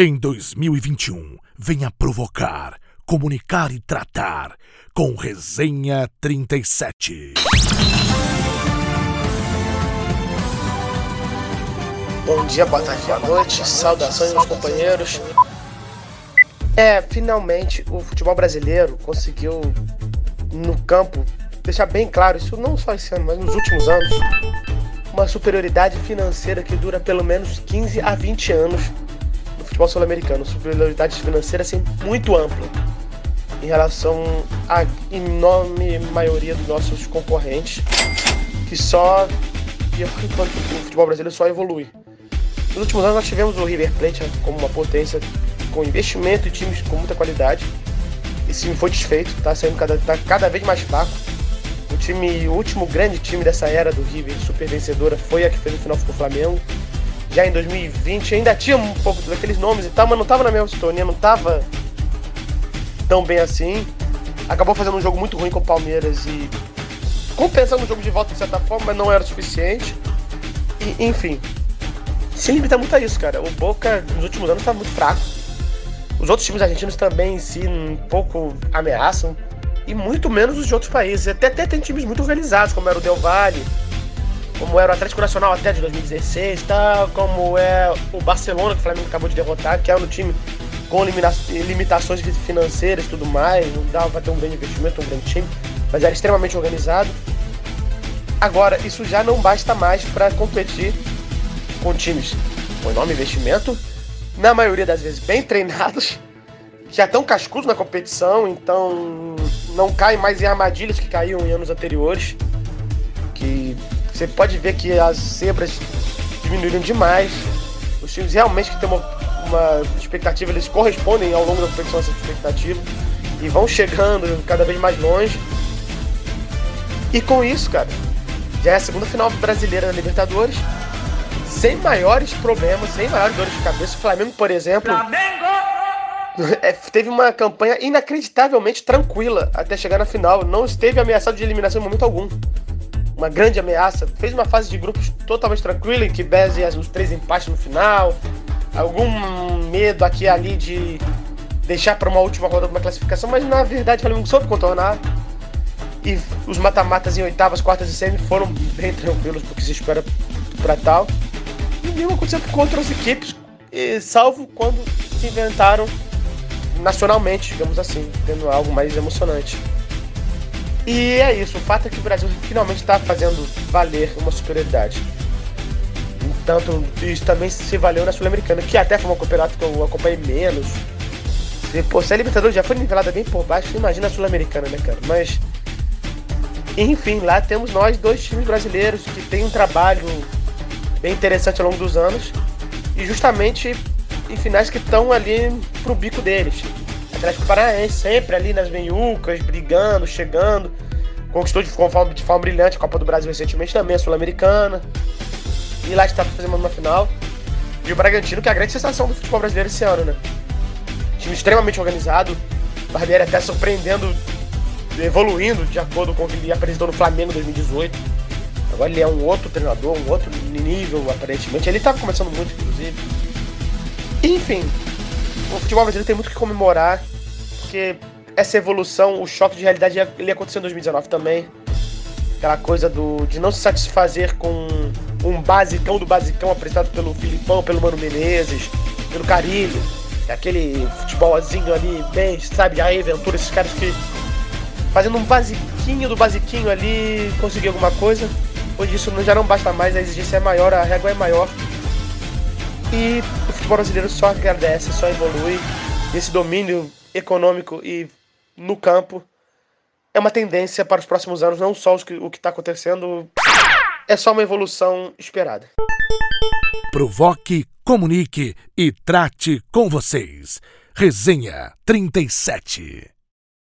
Em 2021, venha provocar, comunicar e tratar com Resenha 37. Bom dia, boa tarde, boa noite, saudações meus companheiros. É, finalmente o futebol brasileiro conseguiu no campo deixar bem claro, isso não só esse ano, mas nos últimos anos, uma superioridade financeira que dura pelo menos 15 a 20 anos futebol sul-americano, superioridade financeira assim, muito ampla em relação à enorme maioria dos nossos concorrentes, que só enquanto o futebol brasileiro só evolui. Nos últimos anos nós tivemos o River Plate como uma potência com investimento e times com muita qualidade. Esse time foi desfeito, está saindo cada, tá cada vez mais fraco. O time, o último grande time dessa era do River, super vencedora, foi a que fez o final com o Flamengo já em 2020 ainda tinha um pouco daqueles nomes e tal, mas não tava na mesma sintonia, não tava tão bem assim. Acabou fazendo um jogo muito ruim com o Palmeiras e compensando o jogo de volta de certa forma, mas não era o suficiente. E, enfim, se limita muito a isso, cara. O Boca nos últimos anos tá muito fraco. Os outros times argentinos também em si um pouco ameaçam. E muito menos os de outros países. Até, até tem times muito organizados, como era o Del Valle, como era o Atlético Nacional até de 2016, tá? como é o Barcelona, que o Flamengo acabou de derrotar, que é um time com limitações financeiras e tudo mais, não dava para ter um grande investimento, um grande time, mas era extremamente organizado. Agora, isso já não basta mais para competir com times com enorme investimento, na maioria das vezes bem treinados, já estão cascudos na competição, então não caem mais em armadilhas que caíam em anos anteriores, que você pode ver que as zebras diminuíram demais. Os times realmente que têm uma, uma expectativa, eles correspondem ao longo da competição a essa expectativa e vão chegando cada vez mais longe. E com isso, cara, já é a segunda final brasileira na Libertadores, sem maiores problemas, sem maiores dores de cabeça. O Flamengo, por exemplo, Flamengo! É, teve uma campanha inacreditavelmente tranquila até chegar na final. Não esteve ameaçado de eliminação em momento algum uma grande ameaça. Fez uma fase de grupos totalmente tranquila, em que Bez os três empates no final. Algum medo aqui e ali de deixar para uma última rodada uma classificação, mas na verdade o Flamengo soube contornar. E os mata-matas em oitavas, quartas e semi foram bem tranquilos porque se espera para tal. E mesmo aconteceu com outras equipes, salvo quando se inventaram nacionalmente, digamos assim, tendo algo mais emocionante. E é isso, o fato é que o Brasil finalmente está fazendo valer uma superioridade. Tanto isso também se valeu na Sul-Americana, que até foi um campeonato que eu acompanhei menos. E, pô, se a Libertadores já foi nivelada bem por baixo, imagina a Sul-Americana, né, cara? Mas. Enfim, lá temos nós, dois times brasileiros, que tem um trabalho bem interessante ao longo dos anos. E justamente em finais que estão ali pro bico deles. Atlético Paranaense sempre ali nas meiucas, brigando, chegando. Conquistou de forma, de forma brilhante a Copa do Brasil recentemente também, a Sul-Americana. E lá está fazendo uma final. E o Bragantino, que é a grande sensação do futebol brasileiro esse ano, né? Time extremamente organizado. Barbieri até surpreendendo, evoluindo de acordo com o que ele apresentou no Flamengo em 2018. Agora ele é um outro treinador, um outro nível, aparentemente. Ele estava começando muito, inclusive. Enfim, o futebol brasileiro tem muito que comemorar, porque essa evolução, o choque de realidade, ele aconteceu em 2019 também. Aquela coisa do, de não se satisfazer com um basicão do basicão apresentado pelo Filipão, pelo Mano Menezes, pelo Carilho. Aquele futebolzinho ali, bem, sabe, aí, Ventura, esses caras que fazendo um basiquinho do basiquinho ali, conseguir alguma coisa. Hoje isso já não basta mais, a exigência é maior, a régua é maior. E o futebol brasileiro só agradece, só evolui. Esse domínio econômico e no campo é uma tendência para os próximos anos, não só o que está acontecendo, é só uma evolução esperada. Provoque, comunique e trate com vocês. Resenha 37.